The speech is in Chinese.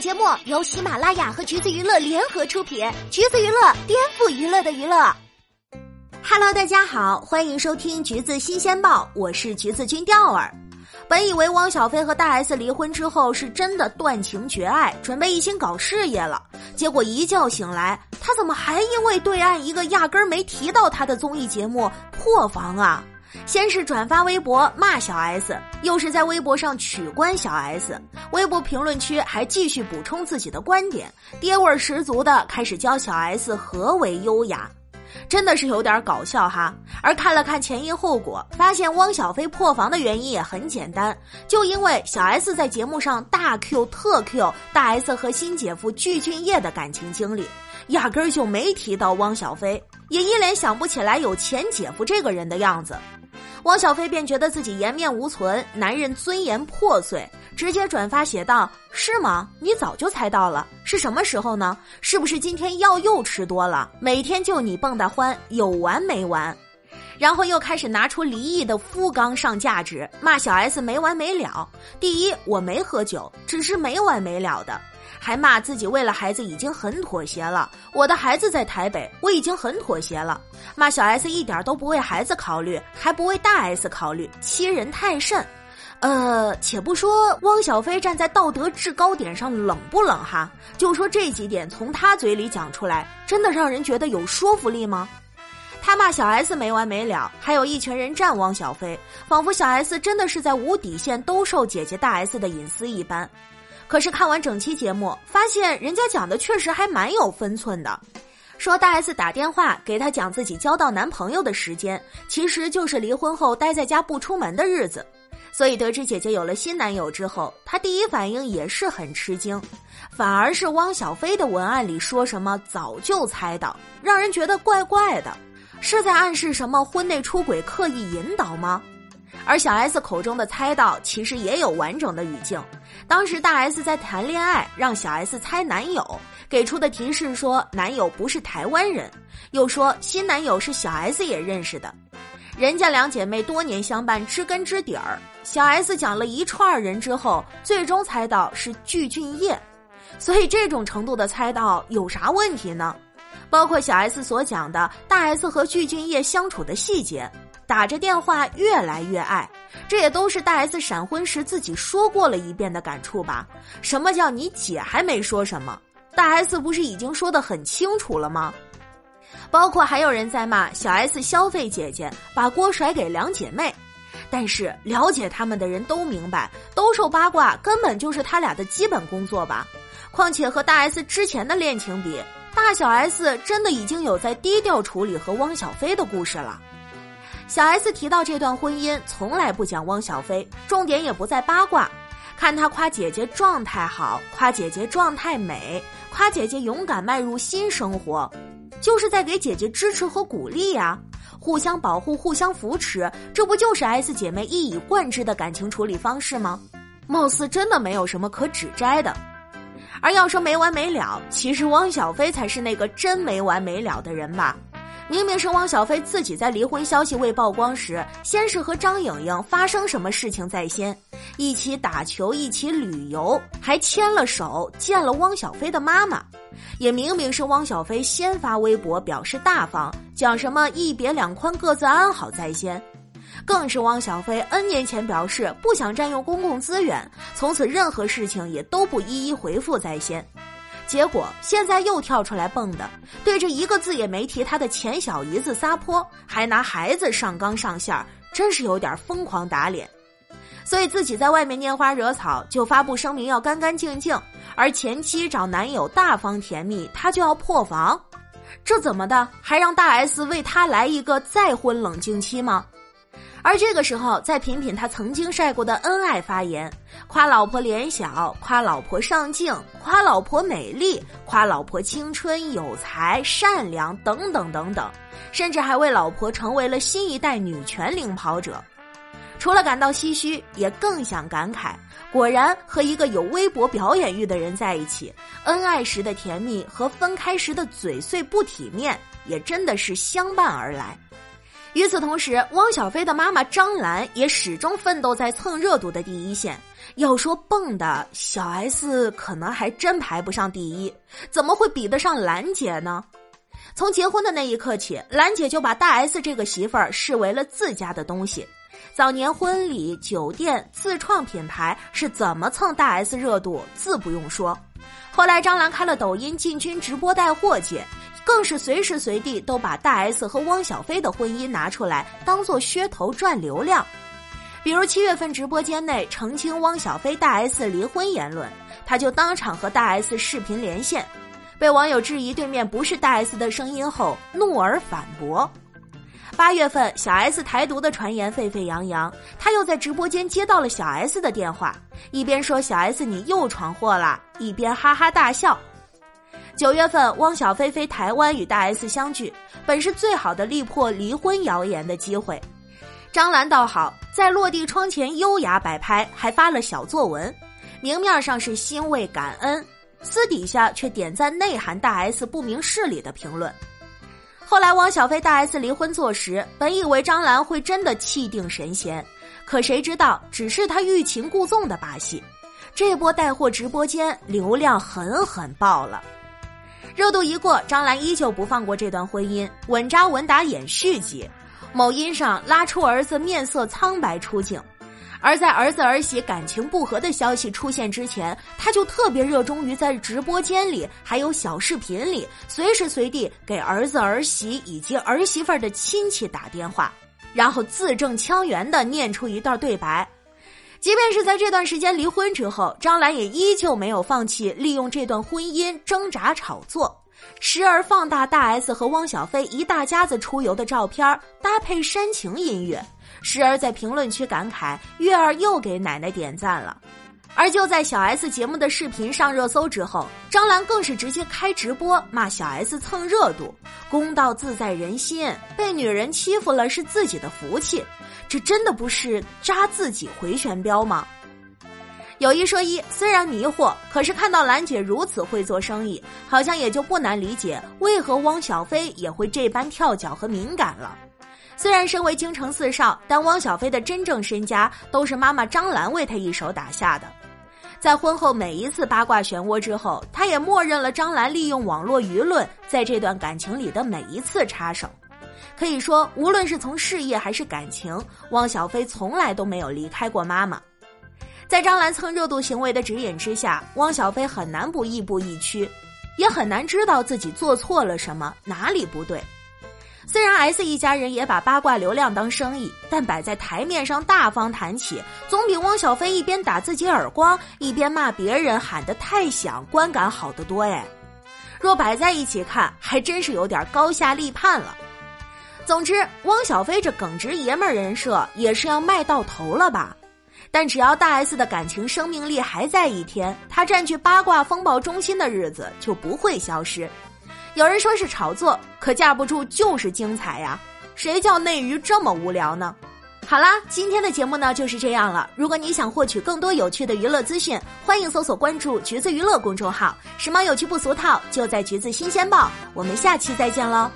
节目由喜马拉雅和橘子娱乐联合出品，橘子娱乐颠覆娱乐的娱乐。Hello，大家好，欢迎收听橘子新鲜报，我是橘子君钓儿。本以为汪小菲和大 S 离婚之后是真的断情绝爱，准备一心搞事业了，结果一觉醒来，他怎么还因为对岸一个压根儿没提到他的综艺节目破防啊？先是转发微博骂小 S，又是在微博上取关小 S，微博评论区还继续补充自己的观点，爹味儿十足的开始教小 S 何为优雅，真的是有点搞笑哈。而看了看前因后果，发现汪小菲破防的原因也很简单，就因为小 S 在节目上大 Q 特 Q 大 S 和新姐夫具俊晔的感情经历，压根儿就没提到汪小菲，也一脸想不起来有前姐夫这个人的样子。汪小菲便觉得自己颜面无存，男人尊严破碎，直接转发写道：“是吗？你早就猜到了，是什么时候呢？是不是今天药又吃多了？每天就你蹦跶欢，有完没完？”然后又开始拿出离异的夫纲上价值，骂小 S 没完没了。第一，我没喝酒，只是没完没了的。还骂自己为了孩子已经很妥协了，我的孩子在台北，我已经很妥协了。骂小 S 一点都不为孩子考虑，还不为大 S 考虑，欺人太甚。呃，且不说汪小菲站在道德制高点上冷不冷哈，就说这几点从他嘴里讲出来，真的让人觉得有说服力吗？他骂小 S 没完没了，还有一群人站汪小菲，仿佛小 S 真的是在无底线兜售姐姐大 S 的隐私一般。可是看完整期节目，发现人家讲的确实还蛮有分寸的。说大 S 打电话给他讲自己交到男朋友的时间，其实就是离婚后待在家不出门的日子。所以得知姐姐有了新男友之后，他第一反应也是很吃惊。反而是汪小菲的文案里说什么早就猜到，让人觉得怪怪的，是在暗示什么婚内出轨刻意引导吗？而小 S 口中的猜到，其实也有完整的语境。当时大 S 在谈恋爱，让小 S 猜男友，给出的提示说男友不是台湾人，又说新男友是小 S 也认识的，人家两姐妹多年相伴，知根知底儿。小 S 讲了一串人之后，最终猜到是具俊晔，所以这种程度的猜到有啥问题呢？包括小 S 所讲的大 S 和具俊晔相处的细节。打着电话越来越爱，这也都是大 S 闪婚时自己说过了一遍的感触吧？什么叫你姐还没说什么？大 S 不是已经说的很清楚了吗？包括还有人在骂小 S 消费姐姐，把锅甩给两姐妹。但是了解他们的人都明白，兜售八卦根本就是他俩的基本工作吧？况且和大 S 之前的恋情比，大小 S 真的已经有在低调处理和汪小菲的故事了。小 S 提到这段婚姻，从来不讲汪小菲，重点也不在八卦，看他夸姐姐状态好，夸姐姐状态美，夸姐姐勇敢迈入新生活，就是在给姐姐支持和鼓励呀，互相保护，互相扶持，这不就是 S 姐妹一以贯之的感情处理方式吗？貌似真的没有什么可指摘的。而要说没完没了，其实汪小菲才是那个真没完没了的人吧。明明是汪小菲自己在离婚消息未曝光时，先是和张颖颖发生什么事情在先，一起打球，一起旅游，还牵了手见了汪小菲的妈妈。也明明是汪小菲先发微博表示大方，讲什么一别两宽，各自安好在先。更是汪小菲 N 年前表示不想占用公共资源，从此任何事情也都不一一回复在先。结果现在又跳出来蹦的，对着一个字也没提他的前小姨子撒泼，还拿孩子上纲上线，真是有点疯狂打脸。所以自己在外面拈花惹草，就发布声明要干干净净；而前妻找男友大方甜蜜，他就要破防，这怎么的？还让大 S 为他来一个再婚冷静期吗？而这个时候，再品品他曾经晒过的恩爱发言，夸老婆脸小，夸老婆上镜，夸老婆美丽，夸老婆青春有才、善良等等等等，甚至还为老婆成为了新一代女权领跑者。除了感到唏嘘，也更想感慨：果然和一个有微博表演欲的人在一起，恩爱时的甜蜜和分开时的嘴碎不体面，也真的是相伴而来。与此同时，汪小菲的妈妈张兰也始终奋斗在蹭热度的第一线。要说蹦的，小 S 可能还真排不上第一，怎么会比得上兰姐呢？从结婚的那一刻起，兰姐就把大 S 这个媳妇儿视为了自家的东西。早年婚礼、酒店、自创品牌是怎么蹭大 S 热度，自不用说。后来张兰开了抖音，进军直播带货界，更是随时随地都把大 S 和汪小菲的婚姻拿出来当做噱头赚流量。比如七月份直播间内澄清汪小菲大 S 离婚言论，他就当场和大 S 视频连线。被网友质疑对面不是大 S 的声音后，怒而反驳。八月份，小 S 台独的传言沸沸扬扬，他又在直播间接到了小 S 的电话，一边说小 S 你又闯祸了，一边哈哈大笑。九月份，汪小菲飞台湾与大 S 相聚，本是最好的力破离婚谣言的机会。张兰倒好，在落地窗前优雅摆拍，还发了小作文，明面上是欣慰感恩。私底下却点赞内涵大 S 不明事理的评论。后来汪小菲大 S 离婚坐实，本以为张兰会真的气定神闲，可谁知道只是他欲擒故纵的把戏。这波带货直播间流量狠狠爆了，热度一过，张兰依旧不放过这段婚姻，稳扎稳打演续集。某音上拉出儿子面色苍白出镜。而在儿子儿媳感情不和的消息出现之前，他就特别热衷于在直播间里还有小视频里，随时随地给儿子儿媳以及儿媳妇的亲戚打电话，然后字正腔圆地念出一段对白。即便是在这段时间离婚之后，张兰也依旧没有放弃利用这段婚姻挣扎炒作，时而放大大 S 和汪小菲一大家子出游的照片，搭配煽情音乐。时而在评论区感慨月儿又给奶奶点赞了，而就在小 S 节目的视频上热搜之后，张兰更是直接开直播骂小 S 蹭热度，公道自在人心，被女人欺负了是自己的福气，这真的不是扎自己回旋镖吗？有一说一，虽然迷惑，可是看到兰姐如此会做生意，好像也就不难理解为何汪小菲也会这般跳脚和敏感了。虽然身为京城四少，但汪小菲的真正身家都是妈妈张兰为他一手打下的。在婚后每一次八卦漩涡之后，他也默认了张兰利用网络舆论在这段感情里的每一次插手。可以说，无论是从事业还是感情，汪小菲从来都没有离开过妈妈。在张兰蹭热度行为的指引之下，汪小菲很难不亦步亦趋，也很难知道自己做错了什么，哪里不对。虽然 S 一家人也把八卦流量当生意，但摆在台面上大方谈起，总比汪小菲一边打自己耳光，一边骂别人喊得太响，观感好得多哎。若摆在一起看，还真是有点高下立判了。总之，汪小菲这耿直爷们儿人设也是要卖到头了吧？但只要大 S 的感情生命力还在一天，他占据八卦风暴中心的日子就不会消失。有人说是炒作，可架不住就是精彩呀！谁叫内娱这么无聊呢？好啦，今天的节目呢就是这样了。如果你想获取更多有趣的娱乐资讯，欢迎搜索关注“橘子娱乐”公众号，时髦有趣不俗套，就在“橘子新鲜报”。我们下期再见喽！